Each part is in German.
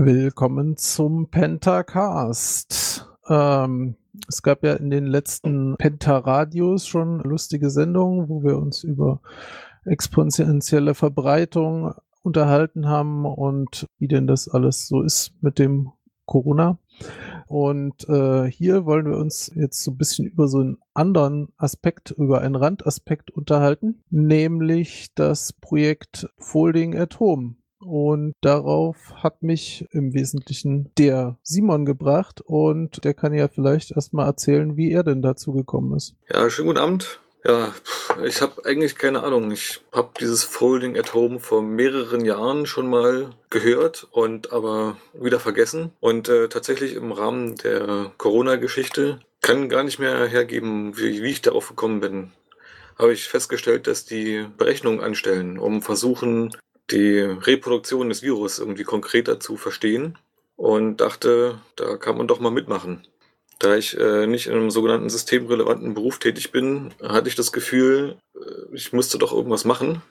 Willkommen zum Pentacast. Ähm, es gab ja in den letzten Penta-Radios schon lustige Sendungen, wo wir uns über exponentielle Verbreitung unterhalten haben und wie denn das alles so ist mit dem Corona. Und äh, hier wollen wir uns jetzt so ein bisschen über so einen anderen Aspekt, über einen Randaspekt unterhalten, nämlich das Projekt Folding at Home. Und darauf hat mich im Wesentlichen der Simon gebracht und der kann ja vielleicht erstmal erzählen, wie er denn dazu gekommen ist. Ja, schönen guten Abend. Ja, ich habe eigentlich keine Ahnung. Ich habe dieses Folding at Home vor mehreren Jahren schon mal gehört und aber wieder vergessen. Und äh, tatsächlich im Rahmen der Corona-Geschichte kann gar nicht mehr hergeben, wie, wie ich darauf gekommen bin. Habe ich festgestellt, dass die Berechnungen anstellen, um versuchen, die Reproduktion des Virus irgendwie konkreter zu verstehen und dachte, da kann man doch mal mitmachen. Da ich äh, nicht in einem sogenannten systemrelevanten Beruf tätig bin, hatte ich das Gefühl, äh, ich musste doch irgendwas machen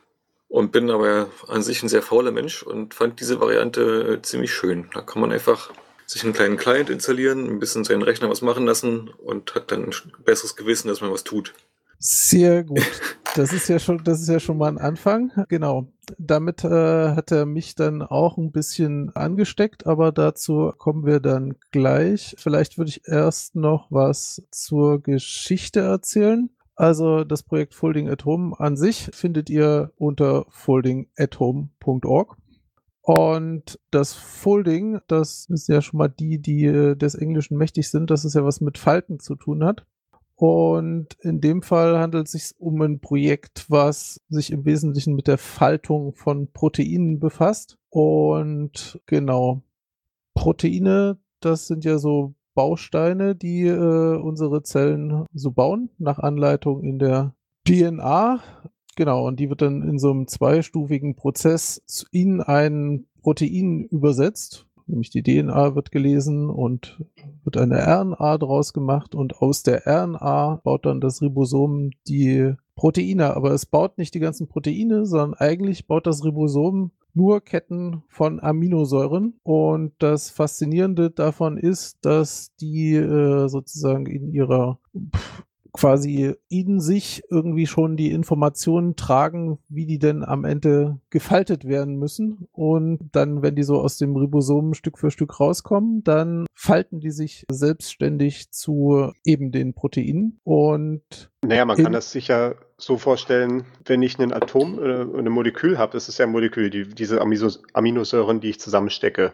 und bin aber an sich ein sehr fauler Mensch und fand diese Variante äh, ziemlich schön. Da kann man einfach sich einen kleinen Client installieren, ein bisschen seinen Rechner was machen lassen und hat dann ein besseres Gewissen, dass man was tut. Sehr gut. Das ist ja schon, das ist ja schon mal ein Anfang. Genau. Damit äh, hat er mich dann auch ein bisschen angesteckt, aber dazu kommen wir dann gleich. Vielleicht würde ich erst noch was zur Geschichte erzählen. Also das Projekt Folding at Home an sich findet ihr unter foldingathome.org. Und das Folding, das ist ja schon mal die, die äh, des Englischen mächtig sind, dass es ja was mit Falten zu tun hat. Und in dem Fall handelt es sich um ein Projekt, was sich im Wesentlichen mit der Faltung von Proteinen befasst. Und genau, Proteine, das sind ja so Bausteine, die äh, unsere Zellen so bauen, nach Anleitung in der DNA. Genau, und die wird dann in so einem zweistufigen Prozess in ein Protein übersetzt nämlich die DNA wird gelesen und wird eine RNA draus gemacht und aus der RNA baut dann das Ribosom die Proteine, aber es baut nicht die ganzen Proteine, sondern eigentlich baut das Ribosom nur Ketten von Aminosäuren. Und das Faszinierende davon ist, dass die äh, sozusagen in ihrer quasi in sich irgendwie schon die Informationen tragen, wie die denn am Ende gefaltet werden müssen. Und dann, wenn die so aus dem Ribosom Stück für Stück rauskommen, dann falten die sich selbstständig zu eben den Proteinen. Und naja, man kann das sicher so vorstellen, wenn ich ein Atom, äh, ein Molekül habe, das ist ja ein Molekül, die, diese Aminosäuren, die ich zusammenstecke.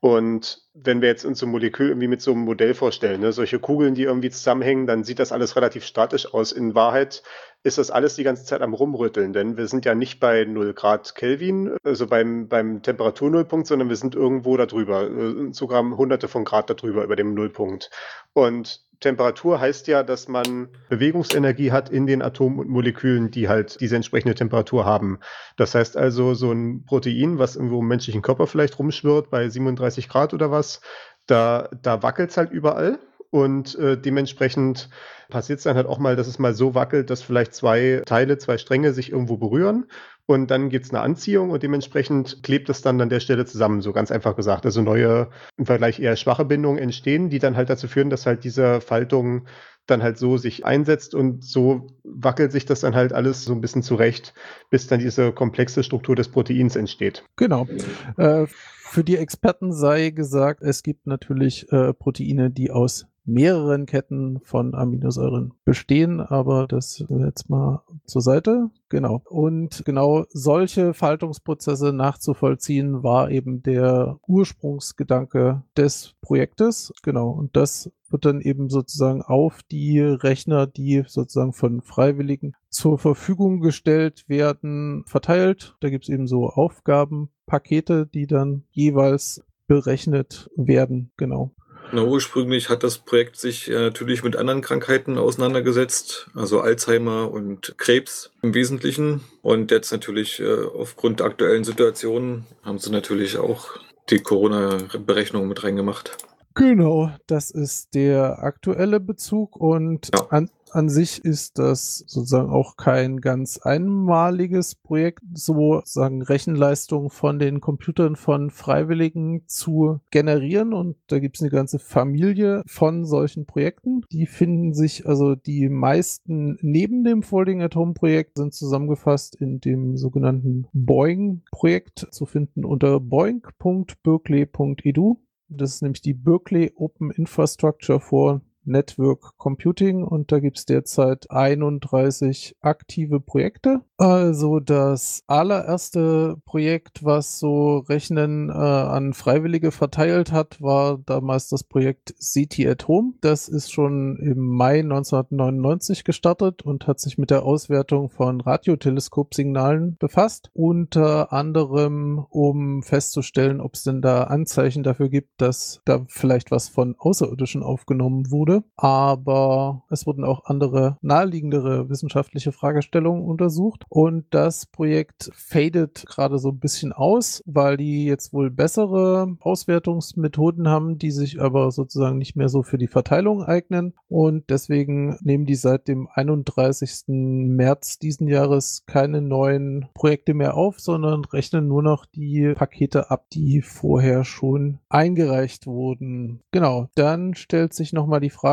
Und wenn wir jetzt uns so ein Molekül irgendwie mit so einem Modell vorstellen, ne, solche Kugeln, die irgendwie zusammenhängen, dann sieht das alles relativ statisch aus. In Wahrheit ist das alles die ganze Zeit am Rumrütteln, denn wir sind ja nicht bei 0 Grad Kelvin, also beim, beim Temperaturnullpunkt, sondern wir sind irgendwo darüber, äh, sogar hunderte von Grad darüber, über dem Nullpunkt. Und Temperatur heißt ja, dass man Bewegungsenergie hat in den Atomen und Molekülen, die halt diese entsprechende Temperatur haben. Das heißt also, so ein Protein, was irgendwo im menschlichen Körper vielleicht rumschwirrt bei 37 Grad oder was, da, da wackelt es halt überall und äh, dementsprechend passiert es dann halt auch mal, dass es mal so wackelt, dass vielleicht zwei Teile, zwei Stränge sich irgendwo berühren und dann gibt es eine Anziehung und dementsprechend klebt es dann an der Stelle zusammen, so ganz einfach gesagt. Also neue, im Vergleich eher schwache Bindungen entstehen, die dann halt dazu führen, dass halt diese Faltung dann halt so sich einsetzt und so wackelt sich das dann halt alles so ein bisschen zurecht, bis dann diese komplexe Struktur des Proteins entsteht. Genau. Äh, für die Experten sei gesagt, es gibt natürlich äh, Proteine, die aus mehreren Ketten von Aminosäuren bestehen, aber das jetzt mal zur Seite. Genau. Und genau solche Faltungsprozesse nachzuvollziehen war eben der Ursprungsgedanke des Projektes. Genau. Und das wird dann eben sozusagen auf die Rechner, die sozusagen von Freiwilligen zur Verfügung gestellt werden, verteilt. Da gibt es eben so Aufgabenpakete, die dann jeweils berechnet werden. Genau. Na, ursprünglich hat das Projekt sich äh, natürlich mit anderen Krankheiten auseinandergesetzt, also Alzheimer und Krebs im Wesentlichen. Und jetzt natürlich äh, aufgrund der aktuellen Situation haben sie natürlich auch die Corona-Berechnung mit reingemacht. Genau, das ist der aktuelle Bezug und ja. an, an sich ist das sozusagen auch kein ganz einmaliges Projekt, so sagen Rechenleistung von den Computern von Freiwilligen zu generieren. Und da gibt es eine ganze Familie von solchen Projekten. Die finden sich, also die meisten neben dem Folding at Home Projekt sind zusammengefasst in dem sogenannten Boeing-Projekt zu finden unter boing.berkeley.edu. Das ist nämlich die Berkeley Open Infrastructure for Network Computing und da gibt es derzeit 31 aktive Projekte. Also das allererste Projekt, was so Rechnen äh, an Freiwillige verteilt hat, war damals das Projekt CT at Home. Das ist schon im Mai 1999 gestartet und hat sich mit der Auswertung von Radioteleskopsignalen befasst. Unter anderem, um festzustellen, ob es denn da Anzeichen dafür gibt, dass da vielleicht was von Außerirdischen aufgenommen wurde. Aber es wurden auch andere naheliegendere wissenschaftliche Fragestellungen untersucht. Und das Projekt fadet gerade so ein bisschen aus, weil die jetzt wohl bessere Auswertungsmethoden haben, die sich aber sozusagen nicht mehr so für die Verteilung eignen. Und deswegen nehmen die seit dem 31. März diesen Jahres keine neuen Projekte mehr auf, sondern rechnen nur noch die Pakete ab, die vorher schon eingereicht wurden. Genau, dann stellt sich nochmal die Frage,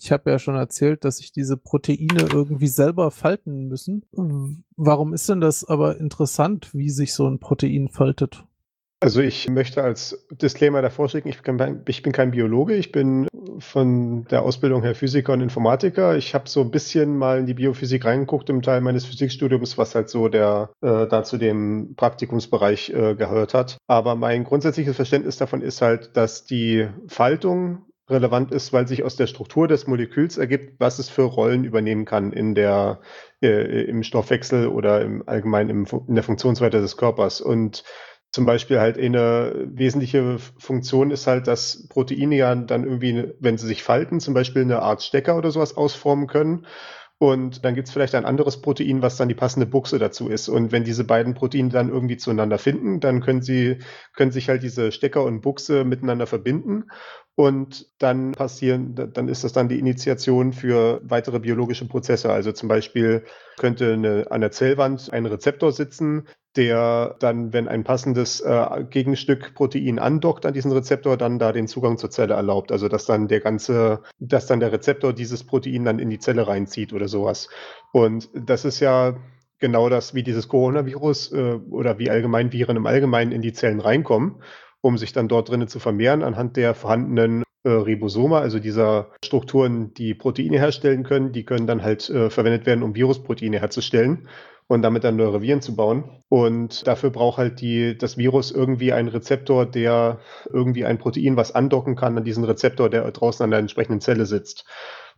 ich habe ja schon erzählt, dass sich diese Proteine irgendwie selber falten müssen. Warum ist denn das aber interessant, wie sich so ein Protein faltet? Also ich möchte als Disclaimer davor schicken, ich bin, kein, ich bin kein Biologe, ich bin von der Ausbildung her Physiker und Informatiker. Ich habe so ein bisschen mal in die Biophysik reingeguckt im Teil meines Physikstudiums, was halt so der äh, da zu dem Praktikumsbereich äh, gehört hat. Aber mein grundsätzliches Verständnis davon ist halt, dass die Faltung relevant ist, weil sich aus der Struktur des Moleküls ergibt, was es für Rollen übernehmen kann in der, äh, im Stoffwechsel oder im allgemein im, in der Funktionsweite des Körpers. Und zum Beispiel halt eine wesentliche Funktion ist halt, dass Proteine ja dann irgendwie, wenn sie sich falten, zum Beispiel eine Art Stecker oder sowas ausformen können. Und dann gibt es vielleicht ein anderes Protein, was dann die passende Buchse dazu ist. Und wenn diese beiden Proteine dann irgendwie zueinander finden, dann können sie, können sich halt diese Stecker und Buchse miteinander verbinden. Und dann passieren, dann ist das dann die Initiation für weitere biologische Prozesse. Also zum Beispiel könnte eine, an der Zellwand ein Rezeptor sitzen, der dann, wenn ein passendes äh, Gegenstück Protein andockt an diesen Rezeptor, dann da den Zugang zur Zelle erlaubt. Also dass dann der ganze, dass dann der Rezeptor dieses Protein dann in die Zelle reinzieht oder sowas. Und das ist ja genau das, wie dieses Coronavirus äh, oder wie allgemein Viren im Allgemeinen in die Zellen reinkommen um sich dann dort drinnen zu vermehren anhand der vorhandenen äh, Ribosome, also dieser Strukturen, die Proteine herstellen können, die können dann halt äh, verwendet werden, um Virusproteine herzustellen und damit dann neue Viren zu bauen. Und dafür braucht halt die, das Virus irgendwie einen Rezeptor, der irgendwie ein Protein, was andocken kann an diesen Rezeptor, der draußen an der entsprechenden Zelle sitzt.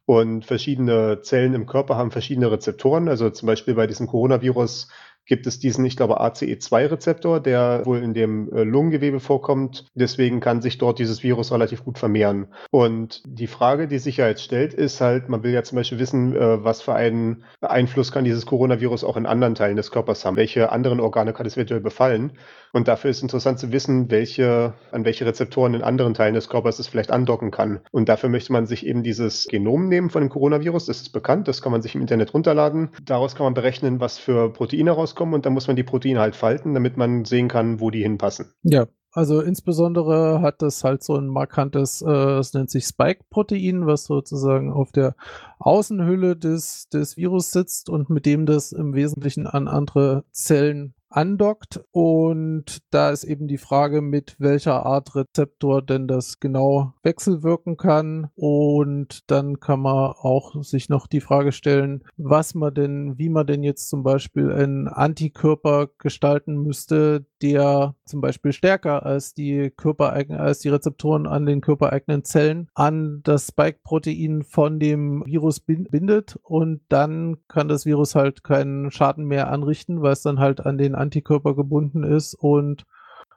Und verschiedene Zellen im Körper haben verschiedene Rezeptoren. Also zum Beispiel bei diesem Coronavirus gibt es diesen, ich glaube, ACE2-Rezeptor, der wohl in dem äh, Lungengewebe vorkommt. Deswegen kann sich dort dieses Virus relativ gut vermehren. Und die Frage, die sich ja jetzt stellt, ist halt, man will ja zum Beispiel wissen, äh, was für einen Einfluss kann dieses Coronavirus auch in anderen Teilen des Körpers haben? Welche anderen Organe kann es eventuell befallen? Und dafür ist interessant zu wissen, welche, an welche Rezeptoren in anderen Teilen des Körpers es vielleicht andocken kann. Und dafür möchte man sich eben dieses Genom nehmen von dem Coronavirus. Das ist bekannt, das kann man sich im Internet runterladen. Daraus kann man berechnen, was für Proteine rauskommen und dann muss man die Proteine halt falten, damit man sehen kann, wo die hinpassen. Ja, also insbesondere hat das halt so ein markantes, äh, es nennt sich Spike-Protein, was sozusagen auf der Außenhülle des, des Virus sitzt und mit dem das im Wesentlichen an andere Zellen andockt. Und da ist eben die Frage, mit welcher Art Rezeptor denn das genau wechselwirken kann. Und dann kann man auch sich noch die Frage stellen, was man denn, wie man denn jetzt zum Beispiel einen Antikörper gestalten müsste, der zum Beispiel stärker als die körpereigenen, als die Rezeptoren an den körpereigenen Zellen an das Spike-Protein von dem Virus bindet und dann kann das Virus halt keinen Schaden mehr anrichten, weil es dann halt an den Antikörper gebunden ist und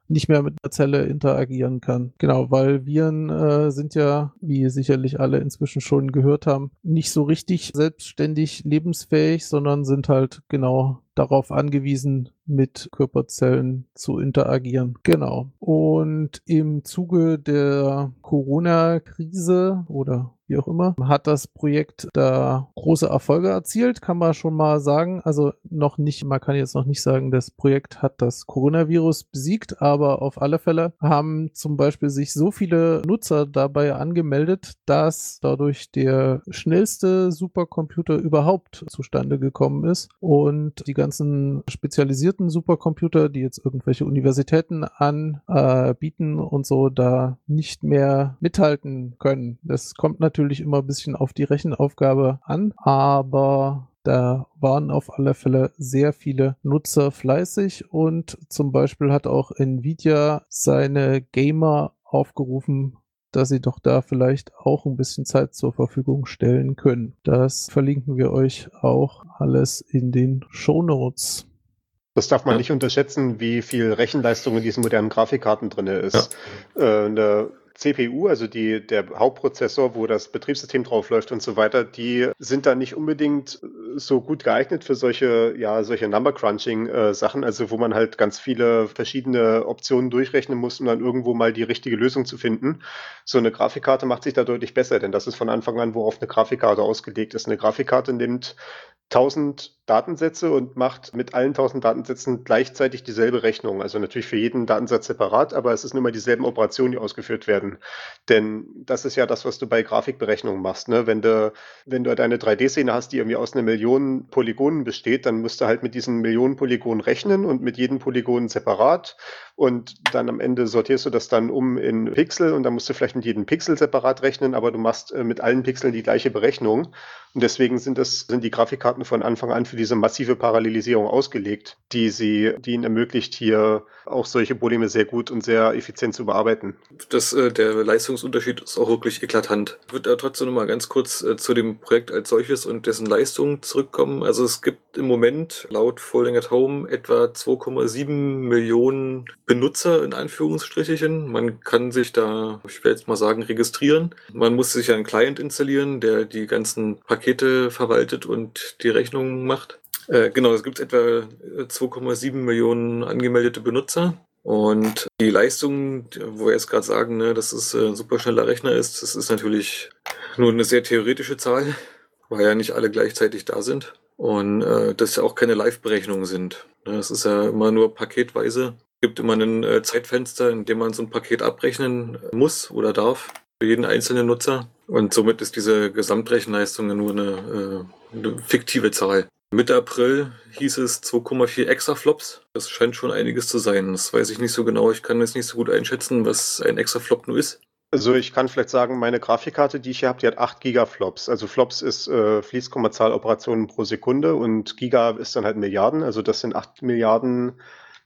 nicht mehr mit der Zelle interagieren kann. Genau, weil Viren äh, sind ja, wie sicherlich alle inzwischen schon gehört haben, nicht so richtig selbstständig lebensfähig, sondern sind halt genau darauf angewiesen, mit Körperzellen zu interagieren. Genau. Und im Zuge der Corona-Krise oder wie auch immer, hat das Projekt da große Erfolge erzielt, kann man schon mal sagen. Also noch nicht, man kann jetzt noch nicht sagen, das Projekt hat das Coronavirus besiegt, aber auf alle Fälle haben zum Beispiel sich so viele Nutzer dabei angemeldet, dass dadurch der schnellste Supercomputer überhaupt zustande gekommen ist und die ganzen spezialisierten Supercomputer, die jetzt irgendwelche Universitäten anbieten und so, da nicht mehr mithalten können. Das kommt natürlich immer ein bisschen auf die Rechenaufgabe an, aber da waren auf alle Fälle sehr viele Nutzer fleißig und zum Beispiel hat auch Nvidia seine Gamer aufgerufen, dass sie doch da vielleicht auch ein bisschen Zeit zur Verfügung stellen können. Das verlinken wir euch auch alles in den Show Notes. Das darf man ja. nicht unterschätzen, wie viel Rechenleistung in diesen modernen Grafikkarten drin ist. Ja. Äh, eine CPU, also die, der Hauptprozessor, wo das Betriebssystem drauf läuft und so weiter, die sind da nicht unbedingt so gut geeignet für solche, ja, solche Number Crunching äh, Sachen, also wo man halt ganz viele verschiedene Optionen durchrechnen muss, um dann irgendwo mal die richtige Lösung zu finden. So eine Grafikkarte macht sich da deutlich besser, denn das ist von Anfang an, worauf eine Grafikkarte ausgelegt ist. Eine Grafikkarte nimmt 1000 Datensätze und macht mit allen 1000 Datensätzen gleichzeitig dieselbe Rechnung. Also natürlich für jeden Datensatz separat, aber es sind immer dieselben Operationen, die ausgeführt werden. Denn das ist ja das, was du bei Grafikberechnungen machst. Ne? Wenn, du, wenn du deine 3D-Szene hast, die irgendwie aus einer Million Polygonen besteht, dann musst du halt mit diesen Millionen Polygonen rechnen und mit jedem Polygon separat. Und dann am Ende sortierst du das dann um in Pixel und dann musst du vielleicht mit jedem Pixel separat rechnen, aber du machst äh, mit allen Pixeln die gleiche Berechnung. Und deswegen sind das, sind die Grafikkarten von Anfang an für diese massive Parallelisierung ausgelegt, die sie, die ihnen ermöglicht, hier auch solche Probleme sehr gut und sehr effizient zu bearbeiten. Das, äh, der Leistungsunterschied ist auch wirklich eklatant. Ich würde trotzdem noch mal ganz kurz äh, zu dem Projekt als solches und dessen Leistung zurückkommen. Also es gibt im Moment laut Folding at Home etwa 2,7 Millionen Benutzer in Anführungsstrichen. Man kann sich da, ich will jetzt mal sagen, registrieren. Man muss sich einen Client installieren, der die ganzen Pakete verwaltet und die Rechnungen macht. Äh, genau, es gibt etwa 2,7 Millionen angemeldete Benutzer. Und die Leistung, wo wir jetzt gerade sagen, ne, dass es ein super schneller Rechner ist, das ist natürlich nur eine sehr theoretische Zahl, weil ja nicht alle gleichzeitig da sind. Und äh, das ja auch keine Live-Berechnungen sind. Das ist ja immer nur paketweise. Es gibt immer ein äh, Zeitfenster, in dem man so ein Paket abrechnen muss oder darf für jeden einzelnen Nutzer. Und somit ist diese Gesamtrechenleistung nur eine, äh, eine fiktive Zahl. Mitte April hieß es 2,4 Exaflops. Das scheint schon einiges zu sein. Das weiß ich nicht so genau. Ich kann jetzt nicht so gut einschätzen, was ein Exaflop nur ist. Also ich kann vielleicht sagen, meine Grafikkarte, die ich hier habe, die hat 8 Gigaflops. Also Flops ist äh, Fließkommazahlenoperationen pro Sekunde und Giga ist dann halt Milliarden. Also das sind 8 Milliarden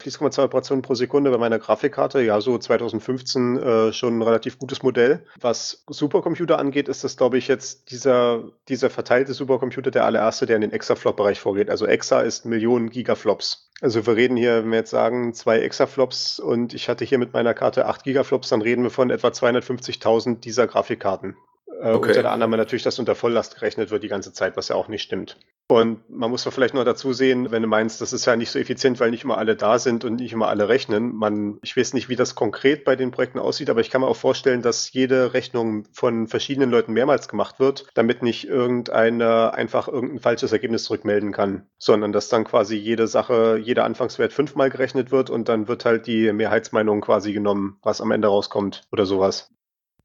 Fließkommazahlen Operationen pro Sekunde bei meiner Grafikkarte. Ja, so 2015 äh, schon ein relativ gutes Modell. Was Supercomputer angeht, ist das, glaube ich, jetzt dieser, dieser verteilte Supercomputer der allererste, der in den Exaflop-Bereich vorgeht. Also Exa ist Millionen Gigaflops. Also wir reden hier, wenn wir jetzt sagen, zwei Exaflops und ich hatte hier mit meiner Karte 8 Gigaflops, dann reden wir von etwa 250.000 dieser Grafikkarten. Äh, okay. Unter der Annahme natürlich, dass unter Volllast gerechnet wird die ganze Zeit, was ja auch nicht stimmt. Und man muss vielleicht noch dazu sehen, wenn du meinst, das ist ja nicht so effizient, weil nicht immer alle da sind und nicht immer alle rechnen. Man, ich weiß nicht, wie das konkret bei den Projekten aussieht, aber ich kann mir auch vorstellen, dass jede Rechnung von verschiedenen Leuten mehrmals gemacht wird, damit nicht irgendeiner einfach irgendein falsches Ergebnis zurückmelden kann, sondern dass dann quasi jede Sache, jeder Anfangswert fünfmal gerechnet wird und dann wird halt die Mehrheitsmeinung quasi genommen, was am Ende rauskommt oder sowas.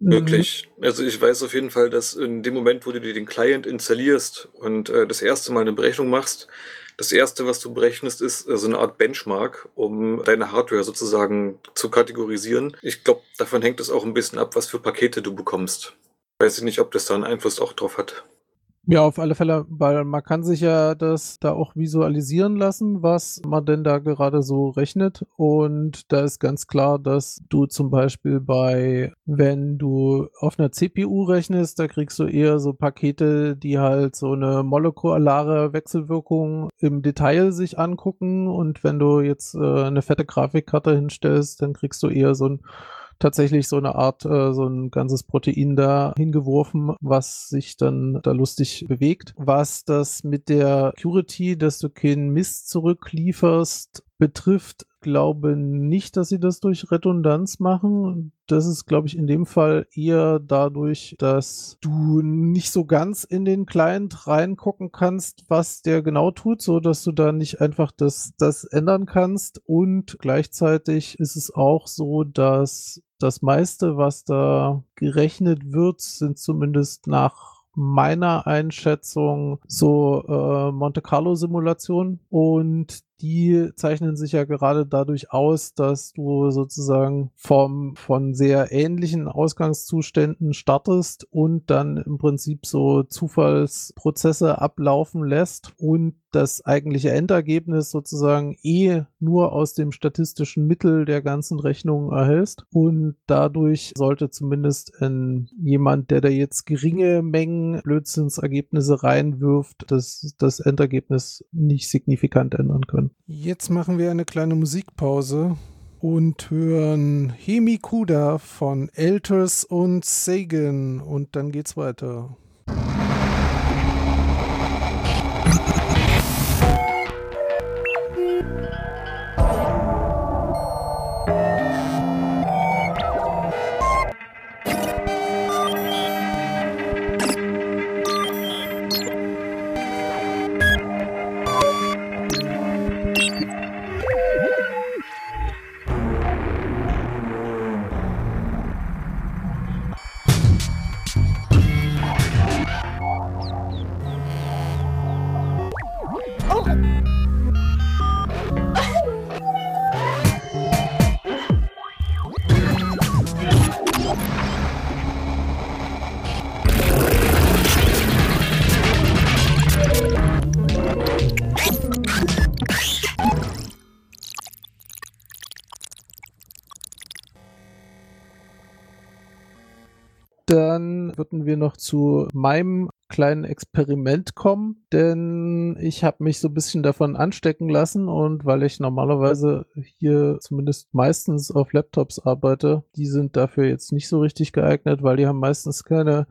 Möglich. Mhm. Also ich weiß auf jeden Fall, dass in dem Moment, wo du dir den Client installierst und äh, das erste Mal eine Berechnung machst, das erste, was du berechnest, ist äh, so eine Art Benchmark, um deine Hardware sozusagen zu kategorisieren. Ich glaube, davon hängt es auch ein bisschen ab, was für Pakete du bekommst. Weiß ich nicht, ob das da einen Einfluss auch drauf hat. Ja, auf alle Fälle, weil man kann sich ja das da auch visualisieren lassen, was man denn da gerade so rechnet. Und da ist ganz klar, dass du zum Beispiel bei, wenn du auf einer CPU rechnest, da kriegst du eher so Pakete, die halt so eine molekulare Wechselwirkung im Detail sich angucken. Und wenn du jetzt äh, eine fette Grafikkarte hinstellst, dann kriegst du eher so ein tatsächlich so eine Art, äh, so ein ganzes Protein da hingeworfen, was sich dann da lustig bewegt. Was das mit der Purity, dass du keinen Mist zurücklieferst, betrifft, glaube nicht, dass sie das durch Redundanz machen. Das ist, glaube ich, in dem Fall eher dadurch, dass du nicht so ganz in den Client reingucken kannst, was der genau tut, so dass du da nicht einfach das, das ändern kannst. Und gleichzeitig ist es auch so, dass das meiste, was da gerechnet wird, sind zumindest nach meiner Einschätzung so äh, Monte Carlo Simulationen und die zeichnen sich ja gerade dadurch aus, dass du sozusagen vom, von sehr ähnlichen Ausgangszuständen startest und dann im Prinzip so Zufallsprozesse ablaufen lässt und das eigentliche Endergebnis sozusagen eh nur aus dem statistischen Mittel der ganzen Rechnung erhältst. Und dadurch sollte zumindest ein, jemand, der da jetzt geringe Mengen Blödsinnsergebnisse reinwirft, das, das Endergebnis nicht signifikant ändern können. Jetzt machen wir eine kleine Musikpause und hören Hemikuda von Elters und Sagan und dann geht's weiter. Noch zu meinem kleinen Experiment kommen, denn ich habe mich so ein bisschen davon anstecken lassen und weil ich normalerweise hier zumindest meistens auf Laptops arbeite, die sind dafür jetzt nicht so richtig geeignet, weil die haben meistens keine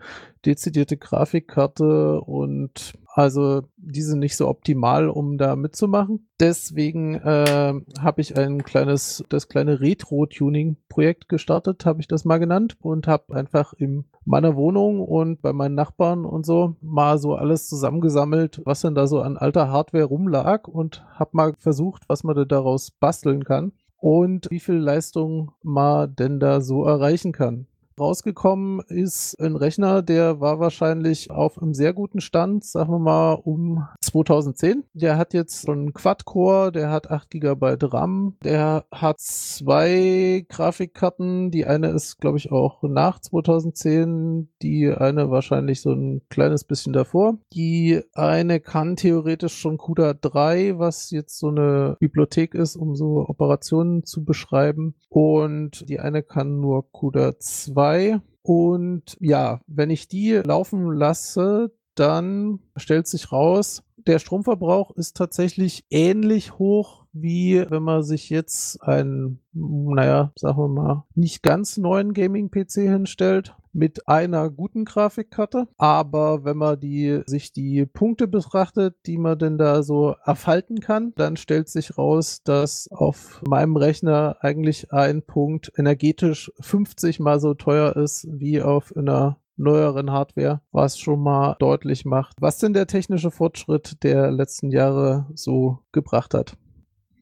dezidierte Grafikkarte und also die sind nicht so optimal, um da mitzumachen. Deswegen äh, habe ich ein kleines, das kleine Retro-Tuning-Projekt gestartet, habe ich das mal genannt und habe einfach in meiner Wohnung und bei meinen Nachbarn und so mal so alles zusammengesammelt, was denn da so an alter Hardware rumlag und habe mal versucht, was man da daraus basteln kann und wie viel Leistung man denn da so erreichen kann. Rausgekommen ist ein Rechner, der war wahrscheinlich auf einem sehr guten Stand, sagen wir mal um 2010. Der hat jetzt einen Quad-Core, der hat 8 GB RAM, der hat zwei Grafikkarten. Die eine ist, glaube ich, auch nach 2010, die eine wahrscheinlich so ein kleines bisschen davor. Die eine kann theoretisch schon CUDA 3, was jetzt so eine Bibliothek ist, um so Operationen zu beschreiben. Und die eine kann nur CUDA 2 dabei. Und ja, wenn ich die laufen lasse, dann stellt sich raus, der Stromverbrauch ist tatsächlich ähnlich hoch, wie wenn man sich jetzt einen, naja, sagen wir mal, nicht ganz neuen Gaming-PC hinstellt mit einer guten Grafikkarte. Aber wenn man die, sich die Punkte betrachtet, die man denn da so erfalten kann, dann stellt sich raus, dass auf meinem Rechner eigentlich ein Punkt energetisch 50 mal so teuer ist wie auf einer neueren Hardware, was schon mal deutlich macht, was denn der technische Fortschritt der letzten Jahre so gebracht hat.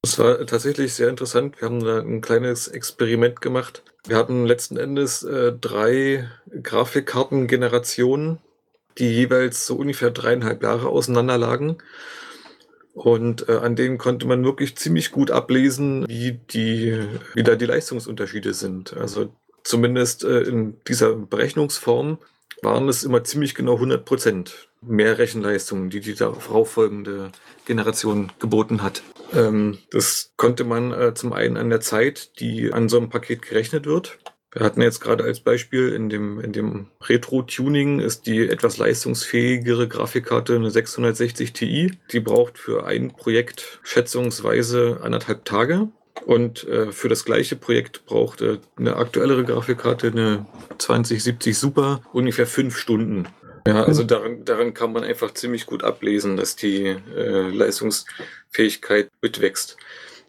Das war tatsächlich sehr interessant. Wir haben da ein kleines Experiment gemacht. Wir hatten letzten Endes äh, drei Grafikkartengenerationen, die jeweils so ungefähr dreieinhalb Jahre auseinander lagen. Und äh, an denen konnte man wirklich ziemlich gut ablesen, wie, die, wie da die Leistungsunterschiede sind. Also zumindest äh, in dieser Berechnungsform waren es immer ziemlich genau 100 Prozent mehr Rechenleistung, die die darauf folgende Generation geboten hat. Ähm, das konnte man äh, zum einen an der Zeit, die an so einem Paket gerechnet wird. Wir hatten jetzt gerade als Beispiel in dem, in dem Retro-Tuning ist die etwas leistungsfähigere Grafikkarte eine 660 Ti. Die braucht für ein Projekt schätzungsweise anderthalb Tage. Und äh, für das gleiche Projekt braucht äh, eine aktuellere Grafikkarte, eine 2070 Super, ungefähr fünf Stunden. Ja, also daran, daran kann man einfach ziemlich gut ablesen, dass die äh, Leistungsfähigkeit mitwächst.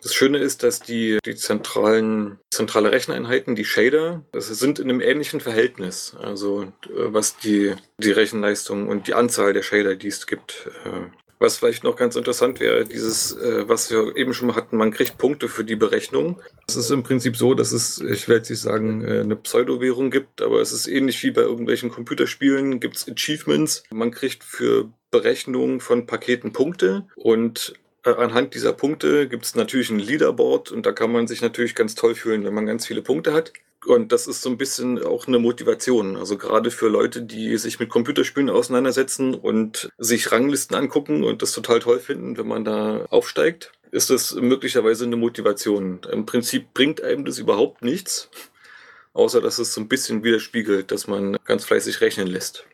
Das Schöne ist, dass die, die zentralen, zentrale Recheneinheiten, die Shader, das sind in einem ähnlichen Verhältnis. Also äh, was die, die Rechenleistung und die Anzahl der Shader, die es gibt, äh, was vielleicht noch ganz interessant wäre, dieses, äh, was wir eben schon mal hatten, man kriegt Punkte für die Berechnung. Es ist im Prinzip so, dass es, ich werde jetzt sagen, äh, eine Pseudo-Währung gibt, aber es ist ähnlich wie bei irgendwelchen Computerspielen, gibt es Achievements. Man kriegt für Berechnung von Paketen Punkte und äh, anhand dieser Punkte gibt es natürlich ein Leaderboard und da kann man sich natürlich ganz toll fühlen, wenn man ganz viele Punkte hat. Und das ist so ein bisschen auch eine Motivation. Also gerade für Leute, die sich mit Computerspielen auseinandersetzen und sich Ranglisten angucken und das total toll finden, wenn man da aufsteigt, ist das möglicherweise eine Motivation. Im Prinzip bringt einem das überhaupt nichts, außer dass es so ein bisschen widerspiegelt, dass man ganz fleißig rechnen lässt.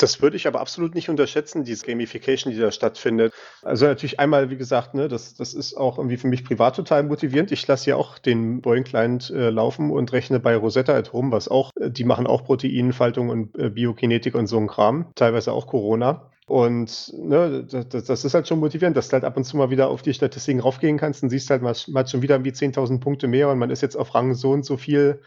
Das würde ich aber absolut nicht unterschätzen, diese Gamification, die da stattfindet. Also natürlich einmal, wie gesagt, ne, das, das ist auch irgendwie für mich privat total motivierend. Ich lasse ja auch den Boeing Client äh, laufen und rechne bei Rosetta at Home, was auch, äh, die machen auch Proteinfaltung und äh, Biokinetik und so ein Kram, teilweise auch Corona. Und ne, das, das, ist halt schon motivierend, dass du halt ab und zu mal wieder auf die Statistiken raufgehen kannst und siehst halt mal, mal schon wieder wie 10.000 Punkte mehr und man ist jetzt auf Rang so und so viel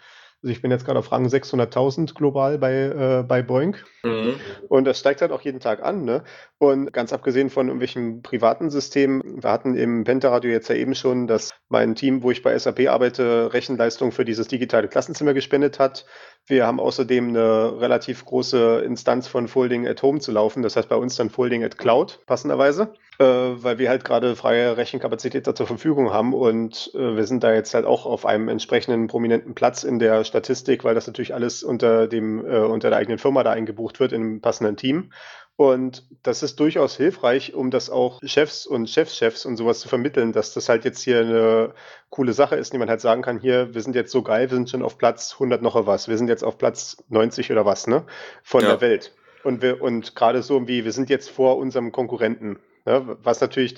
also ich bin jetzt gerade auf Rang 600.000 global bei, äh, bei Boeing. Mhm. Und das steigt halt auch jeden Tag an. Ne? Und ganz abgesehen von irgendwelchen privaten Systemen, wir hatten im Pentaradio jetzt ja eben schon, dass mein Team, wo ich bei SAP arbeite, Rechenleistung für dieses digitale Klassenzimmer gespendet hat. Wir haben außerdem eine relativ große Instanz von Folding at Home zu laufen. Das heißt bei uns dann Folding at Cloud, passenderweise äh, weil wir halt gerade freie Rechenkapazität da zur Verfügung haben und äh, wir sind da jetzt halt auch auf einem entsprechenden prominenten Platz in der Statistik, weil das natürlich alles unter dem äh, unter der eigenen Firma da eingebucht wird in einem passenden Team. Und das ist durchaus hilfreich, um das auch Chefs und Chefschefs und sowas zu vermitteln, dass das halt jetzt hier eine coole Sache ist, die man halt sagen kann, hier, wir sind jetzt so geil, wir sind schon auf Platz 100 noch was, wir sind jetzt auf Platz 90 oder was, ne, von ja. der Welt. Und wir, und gerade so wie, wir sind jetzt vor unserem Konkurrenten. Ne? Was natürlich,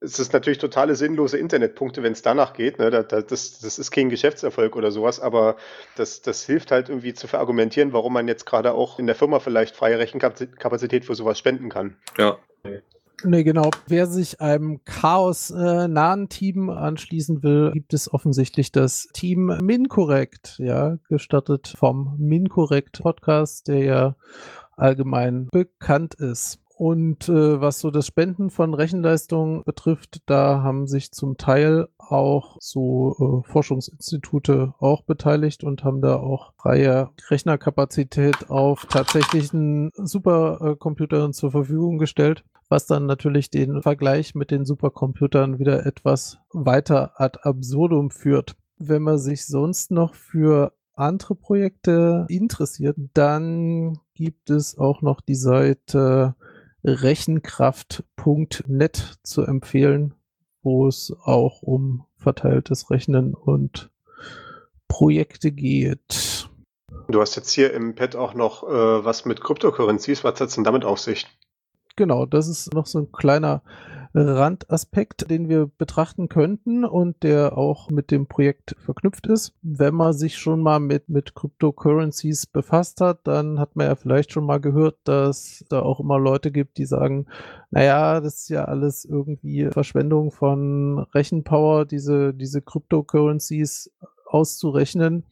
es ist natürlich totale sinnlose Internetpunkte, wenn es danach geht. Ne? Das, das, das, ist kein Geschäftserfolg oder sowas, aber das, das hilft halt irgendwie zu verargumentieren, warum man jetzt gerade auch in der Firma vielleicht freie Rechenkapazität für sowas spenden kann. Ja. Nee, genau. Wer sich einem chaos-nahen äh, Team anschließen will, gibt es offensichtlich das Team Mincorrect, ja, gestartet vom Mincorrect Podcast, der ja allgemein bekannt ist. Und äh, was so das Spenden von Rechenleistung betrifft, da haben sich zum Teil auch so äh, Forschungsinstitute auch beteiligt und haben da auch freie Rechnerkapazität auf tatsächlichen Supercomputern zur Verfügung gestellt, was dann natürlich den Vergleich mit den Supercomputern wieder etwas weiter ad absurdum führt. Wenn man sich sonst noch für andere Projekte interessiert, dann gibt es auch noch die Seite rechenkraft.net zu empfehlen, wo es auch um verteiltes Rechnen und Projekte geht. Du hast jetzt hier im Pad auch noch äh, was mit Cryptocurrencies. Was hat es denn damit auf sich? Genau, das ist noch so ein kleiner Randaspekt, den wir betrachten könnten und der auch mit dem Projekt verknüpft ist. Wenn man sich schon mal mit, mit Cryptocurrencies befasst hat, dann hat man ja vielleicht schon mal gehört, dass da auch immer Leute gibt, die sagen, naja, das ist ja alles irgendwie Verschwendung von Rechenpower, diese, diese Cryptocurrencies auszurechnen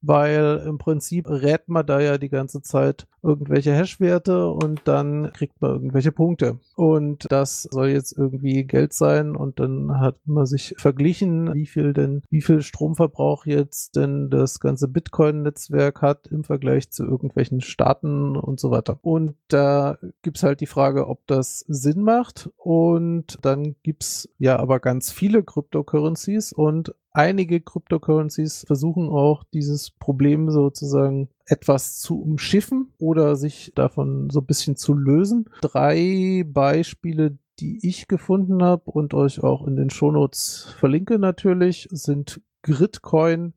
weil im Prinzip rät man da ja die ganze Zeit irgendwelche Hash-Werte und dann kriegt man irgendwelche Punkte. Und das soll jetzt irgendwie Geld sein und dann hat man sich verglichen, wie viel denn, wie viel Stromverbrauch jetzt denn das ganze Bitcoin-Netzwerk hat im Vergleich zu irgendwelchen Staaten und so weiter. Und da gibt's halt die Frage, ob das Sinn macht. Und dann gibt's ja aber ganz viele Cryptocurrencies und einige Cryptocurrencies versuchen auch dieses Problem sozusagen etwas zu umschiffen oder sich davon so ein bisschen zu lösen. Drei Beispiele, die ich gefunden habe und euch auch in den Shownotes verlinke natürlich, sind Gridcoin,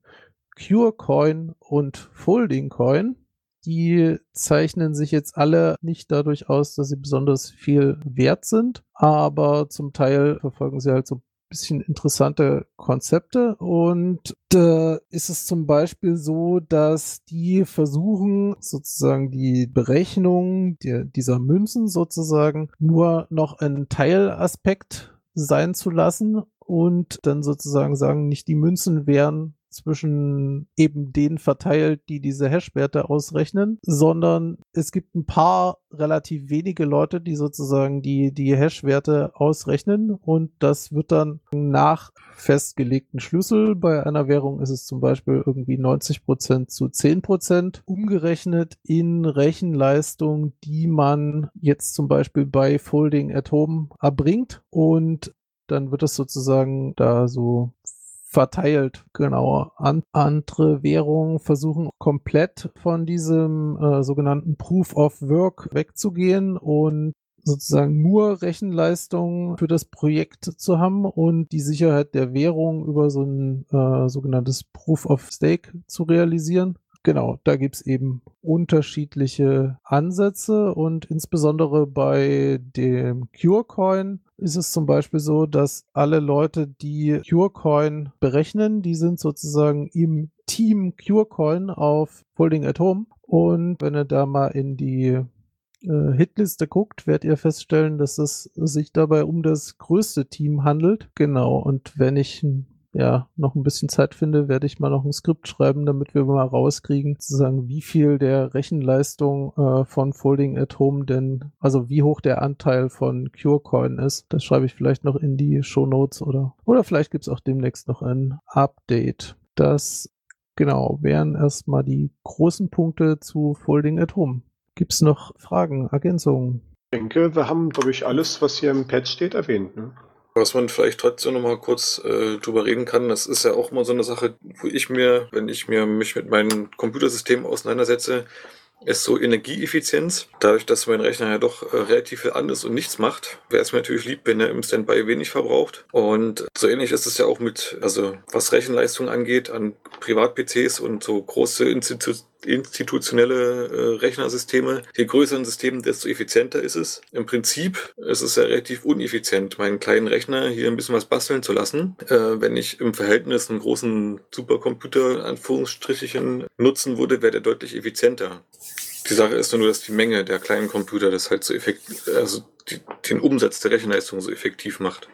CureCoin und FoldingCoin. Die zeichnen sich jetzt alle nicht dadurch aus, dass sie besonders viel wert sind, aber zum Teil verfolgen sie halt so bisschen interessante Konzepte und da ist es zum Beispiel so, dass die versuchen sozusagen die Berechnung der, dieser Münzen sozusagen nur noch ein Teilaspekt sein zu lassen und dann sozusagen sagen, nicht die Münzen wären zwischen eben denen verteilt, die diese Hash-Werte ausrechnen, sondern es gibt ein paar relativ wenige Leute, die sozusagen die, die Hash-Werte ausrechnen und das wird dann nach festgelegten Schlüssel. Bei einer Währung ist es zum Beispiel irgendwie 90 Prozent zu 10 Prozent umgerechnet in Rechenleistung, die man jetzt zum Beispiel bei Folding at Home erbringt und dann wird es sozusagen da so verteilt. Genau. An andere Währungen versuchen komplett von diesem äh, sogenannten Proof of Work wegzugehen und sozusagen nur Rechenleistung für das Projekt zu haben und die Sicherheit der Währung über so ein äh, sogenanntes Proof of Stake zu realisieren. Genau, da gibt's eben unterschiedliche Ansätze und insbesondere bei dem CureCoin ist es zum Beispiel so, dass alle Leute, die CureCoin berechnen, die sind sozusagen im Team CureCoin auf Folding at Home und wenn ihr da mal in die äh, Hitliste guckt, werdet ihr feststellen, dass es sich dabei um das größte Team handelt. Genau, und wenn ich ja, noch ein bisschen Zeit finde, werde ich mal noch ein Skript schreiben, damit wir mal rauskriegen, sozusagen, wie viel der Rechenleistung äh, von Folding at Home denn, also wie hoch der Anteil von CureCoin ist. Das schreibe ich vielleicht noch in die Show Notes oder, oder vielleicht gibt es auch demnächst noch ein Update. Das, genau, wären erstmal die großen Punkte zu Folding at Home. Gibt es noch Fragen, Ergänzungen? Ich denke, wir haben, glaube ich, alles, was hier im Pad steht, erwähnt. Ne? Was man vielleicht trotzdem noch mal kurz äh, drüber reden kann, das ist ja auch mal so eine Sache, wo ich mir, wenn ich mir mich mit meinem Computersystem auseinandersetze, ist so Energieeffizienz. Dadurch, dass mein Rechner ja doch äh, relativ viel an ist und nichts macht, wäre es mir natürlich lieb, wenn er im Standby wenig verbraucht. Und so ähnlich ist es ja auch mit, also was Rechenleistung angeht, an Privat-PCs und so große Institu institutionelle äh, Rechnersysteme. Je größer ein System, desto effizienter ist es. Im Prinzip ist es ja relativ uneffizient, meinen kleinen Rechner hier ein bisschen was basteln zu lassen. Äh, wenn ich im Verhältnis einen großen Supercomputer, Anführungsstrichen, nutzen würde, wäre der deutlich effizienter. Die Sache ist nur, dass die Menge der kleinen Computer das halt so effektiv, also die, den Umsatz der Rechenleistung so effektiv macht.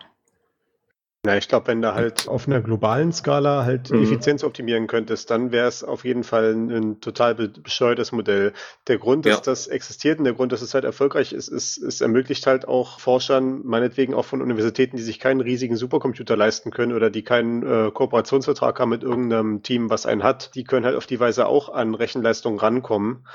Na, ich glaube, wenn du halt auf einer globalen Skala halt mhm. Effizienz optimieren könntest, dann wäre es auf jeden Fall ein, ein total bescheuertes Modell. Der Grund, dass ja. das existiert und der Grund, dass es halt erfolgreich ist, ist, es ermöglicht halt auch Forschern, meinetwegen auch von Universitäten, die sich keinen riesigen Supercomputer leisten können oder die keinen äh, Kooperationsvertrag haben mit irgendeinem Team, was einen hat, die können halt auf die Weise auch an Rechenleistung rankommen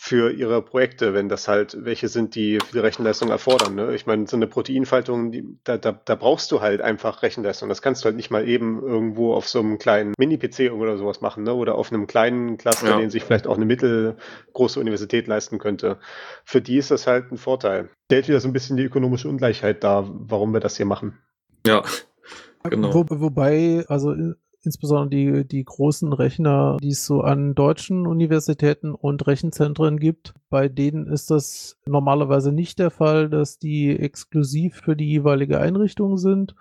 für ihre Projekte, wenn das halt welche sind, die viel Rechenleistung erfordern. Ne? Ich meine, so eine Proteinfaltung, die, da, da, da brauchst du halt einfach Rechenleistung. Das kannst du halt nicht mal eben irgendwo auf so einem kleinen Mini-PC oder sowas machen, ne? Oder auf einem kleinen Cluster, ja. den sich vielleicht auch eine mittelgroße Universität leisten könnte. Für die ist das halt ein Vorteil. Stellt wieder so ein bisschen die ökonomische Ungleichheit dar, warum wir das hier machen. Ja, Genau. Wo, wobei, also insbesondere die, die großen Rechner, die es so an deutschen Universitäten und Rechenzentren gibt, bei denen ist das normalerweise nicht der Fall, dass die exklusiv für die jeweilige Einrichtung sind,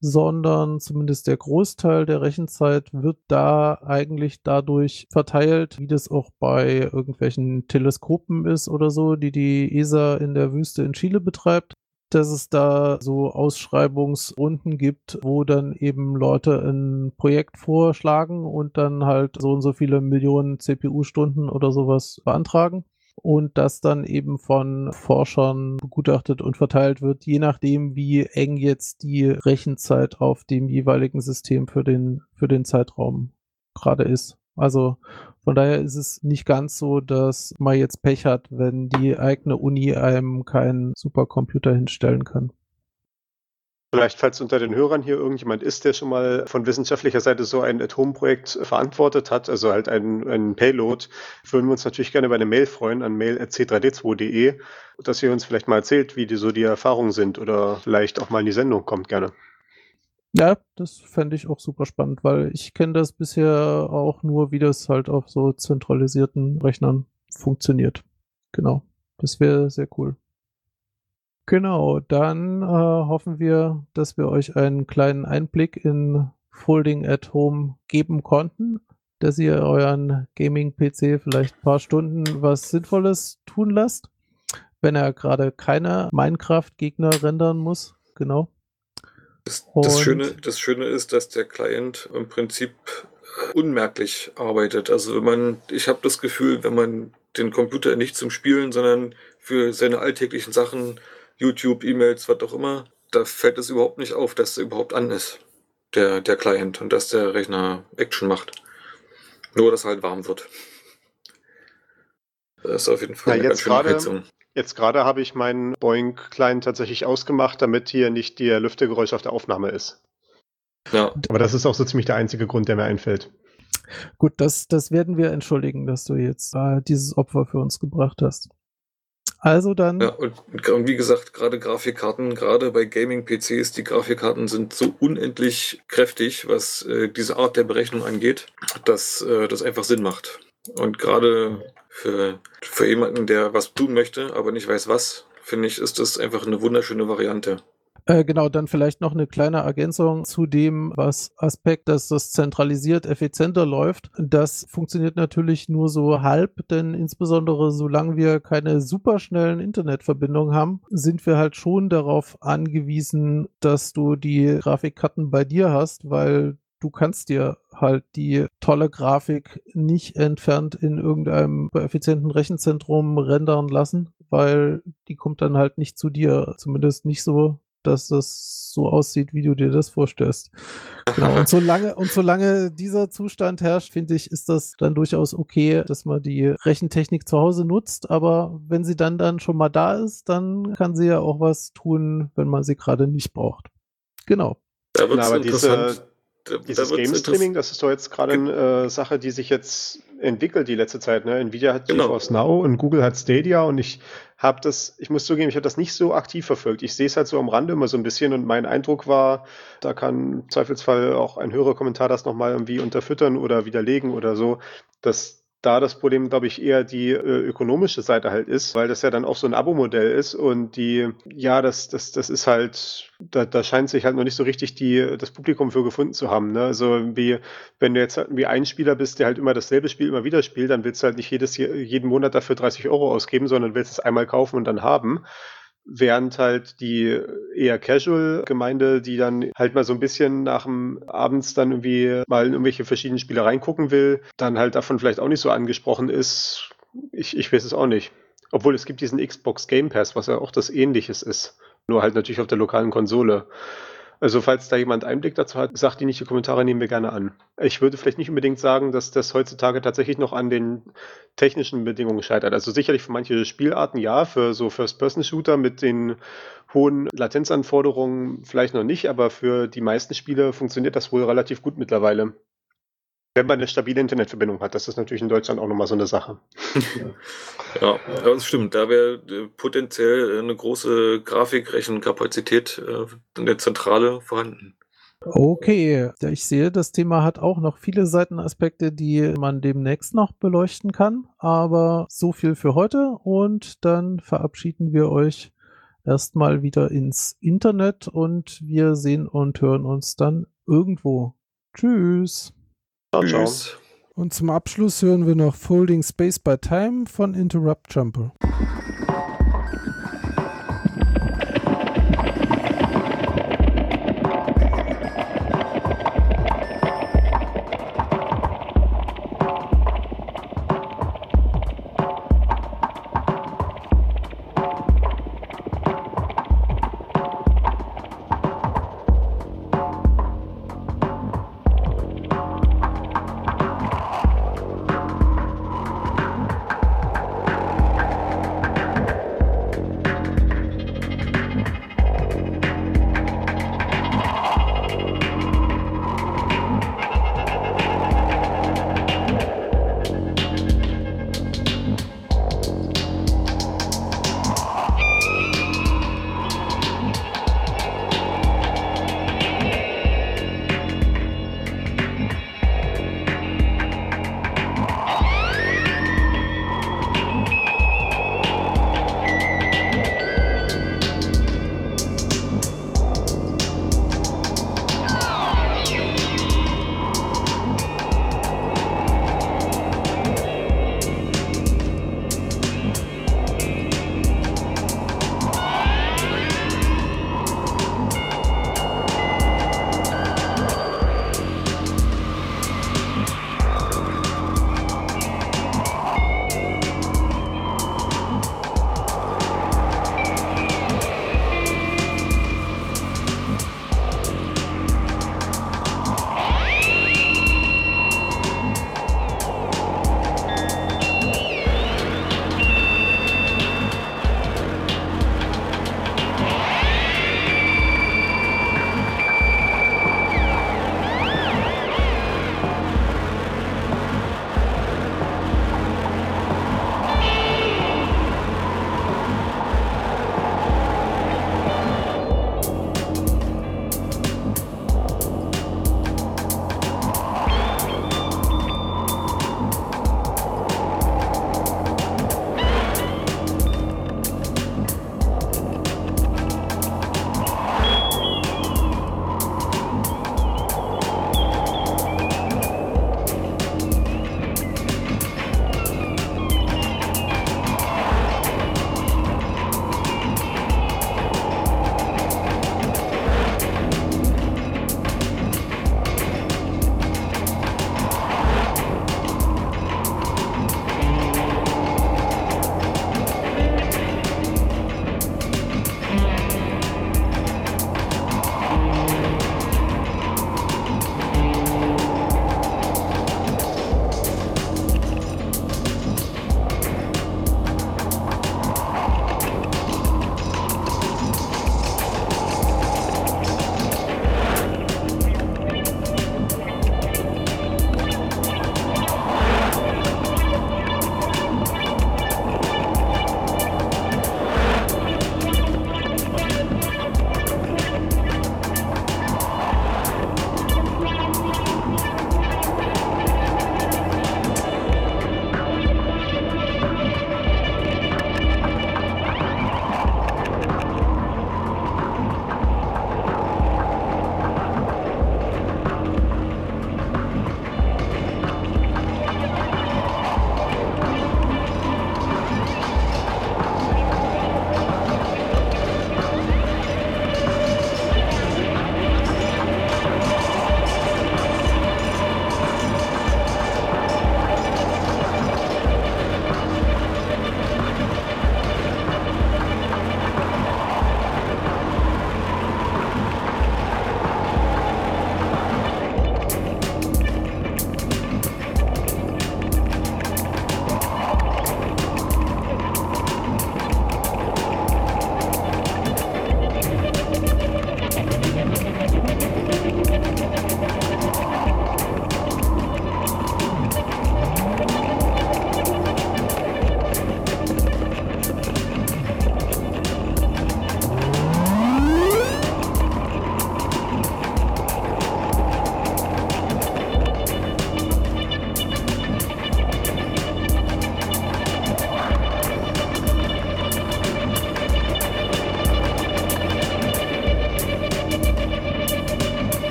sondern zumindest der Großteil der Rechenzeit wird da eigentlich dadurch verteilt, wie das auch bei irgendwelchen Teleskopen ist oder so, die die ESA in der Wüste in Chile betreibt dass es da so Ausschreibungsrunden gibt, wo dann eben Leute ein Projekt vorschlagen und dann halt so und so viele Millionen CPU-Stunden oder sowas beantragen und das dann eben von Forschern begutachtet und verteilt wird, je nachdem, wie eng jetzt die Rechenzeit auf dem jeweiligen System für den, für den Zeitraum gerade ist. Also von daher ist es nicht ganz so, dass man jetzt Pech hat, wenn die eigene Uni einem keinen Supercomputer hinstellen kann. Vielleicht, falls unter den Hörern hier irgendjemand ist, der schon mal von wissenschaftlicher Seite so ein Atomprojekt verantwortet hat, also halt ein, ein Payload, würden wir uns natürlich gerne bei einer Mail freuen an mail.c3d2.de, dass ihr uns vielleicht mal erzählt, wie die so die Erfahrungen sind oder vielleicht auch mal in die Sendung kommt, gerne. Ja, das fände ich auch super spannend, weil ich kenne das bisher auch nur, wie das halt auf so zentralisierten Rechnern funktioniert. Genau. Das wäre sehr cool. Genau, dann äh, hoffen wir, dass wir euch einen kleinen Einblick in Folding at Home geben konnten, dass ihr euren Gaming-PC vielleicht ein paar Stunden was Sinnvolles tun lasst, wenn er gerade keine Minecraft-Gegner rendern muss. Genau. Das, das, Schöne, das Schöne ist, dass der Client im Prinzip unmerklich arbeitet. Also wenn man, ich habe das Gefühl, wenn man den Computer nicht zum Spielen, sondern für seine alltäglichen Sachen, YouTube, E-Mails, was auch immer, da fällt es überhaupt nicht auf, dass er überhaupt an ist, der, der Client, und dass der Rechner Action macht. Nur, dass er halt warm wird. Das ist auf jeden Fall ja, eine jetzt ganz schöne Heizung. Jetzt gerade habe ich meinen Boeing-Client tatsächlich ausgemacht, damit hier nicht der Lüftegeräusch auf der Aufnahme ist. Ja. Aber das ist auch so ziemlich der einzige Grund, der mir einfällt. Gut, das, das werden wir entschuldigen, dass du jetzt äh, dieses Opfer für uns gebracht hast. Also dann. Ja, und, und wie gesagt, gerade Grafikkarten, gerade bei Gaming-PCs, die Grafikkarten sind so unendlich kräftig, was äh, diese Art der Berechnung angeht, dass äh, das einfach Sinn macht. Und gerade für, für jemanden, der was tun möchte, aber nicht weiß was, finde ich, ist das einfach eine wunderschöne Variante. Äh, genau, dann vielleicht noch eine kleine Ergänzung zu dem, was Aspekt, dass das zentralisiert effizienter läuft. Das funktioniert natürlich nur so halb, denn insbesondere solange wir keine superschnellen Internetverbindungen haben, sind wir halt schon darauf angewiesen, dass du die Grafikkarten bei dir hast, weil du kannst dir halt die tolle Grafik nicht entfernt in irgendeinem effizienten Rechenzentrum rendern lassen, weil die kommt dann halt nicht zu dir, zumindest nicht so dass das so aussieht, wie du dir das vorstellst. Genau. Und solange, und solange dieser Zustand herrscht, finde ich, ist das dann durchaus okay, dass man die Rechentechnik zu Hause nutzt. Aber wenn sie dann dann schon mal da ist, dann kann sie ja auch was tun, wenn man sie gerade nicht braucht. Genau. Da wird aber diese, dieses Game Streaming, das ist doch jetzt gerade eine äh, Sache, die sich jetzt entwickelt die letzte Zeit. Ne? Nvidia hat genau. GeForce Now und Google hat Stadia und ich habe das, ich muss zugeben, ich habe das nicht so aktiv verfolgt. Ich sehe es halt so am Rande immer so ein bisschen und mein Eindruck war, da kann im Zweifelsfall auch ein höherer Kommentar das nochmal irgendwie unterfüttern oder widerlegen oder so, dass da das Problem, glaube ich, eher die äh, ökonomische Seite halt ist, weil das ja dann auch so ein Abo-Modell ist und die, ja, das, das, das ist halt, da, da scheint sich halt noch nicht so richtig die, das Publikum für gefunden zu haben. Ne? Also wie, wenn du jetzt halt wie ein Spieler bist, der halt immer dasselbe Spiel immer wieder spielt, dann willst du halt nicht jedes, jeden Monat dafür 30 Euro ausgeben, sondern willst es einmal kaufen und dann haben während halt die eher Casual-Gemeinde, die dann halt mal so ein bisschen nach dem Abends dann irgendwie mal in irgendwelche verschiedenen Spiele reingucken will, dann halt davon vielleicht auch nicht so angesprochen ist. Ich, ich weiß es auch nicht. Obwohl es gibt diesen Xbox Game Pass, was ja auch das Ähnliches ist. Nur halt natürlich auf der lokalen Konsole. Also falls da jemand Einblick dazu hat, sagt die nicht, die Kommentare nehmen wir gerne an. Ich würde vielleicht nicht unbedingt sagen, dass das heutzutage tatsächlich noch an den technischen Bedingungen scheitert. Also sicherlich für manche Spielarten ja, für so First-Person-Shooter mit den hohen Latenzanforderungen vielleicht noch nicht, aber für die meisten Spiele funktioniert das wohl relativ gut mittlerweile. Wenn man eine stabile Internetverbindung hat, das ist natürlich in Deutschland auch nochmal so eine Sache. ja, das stimmt. Da wäre äh, potenziell eine große Grafikrechenkapazität äh, in der Zentrale vorhanden. Okay, ich sehe, das Thema hat auch noch viele Seitenaspekte, die man demnächst noch beleuchten kann. Aber so viel für heute und dann verabschieden wir euch erstmal wieder ins Internet und wir sehen und hören uns dann irgendwo. Tschüss. Ciao, Tschüss. Und zum Abschluss hören wir noch Folding Space by Time von Interrupt Jumper.